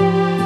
you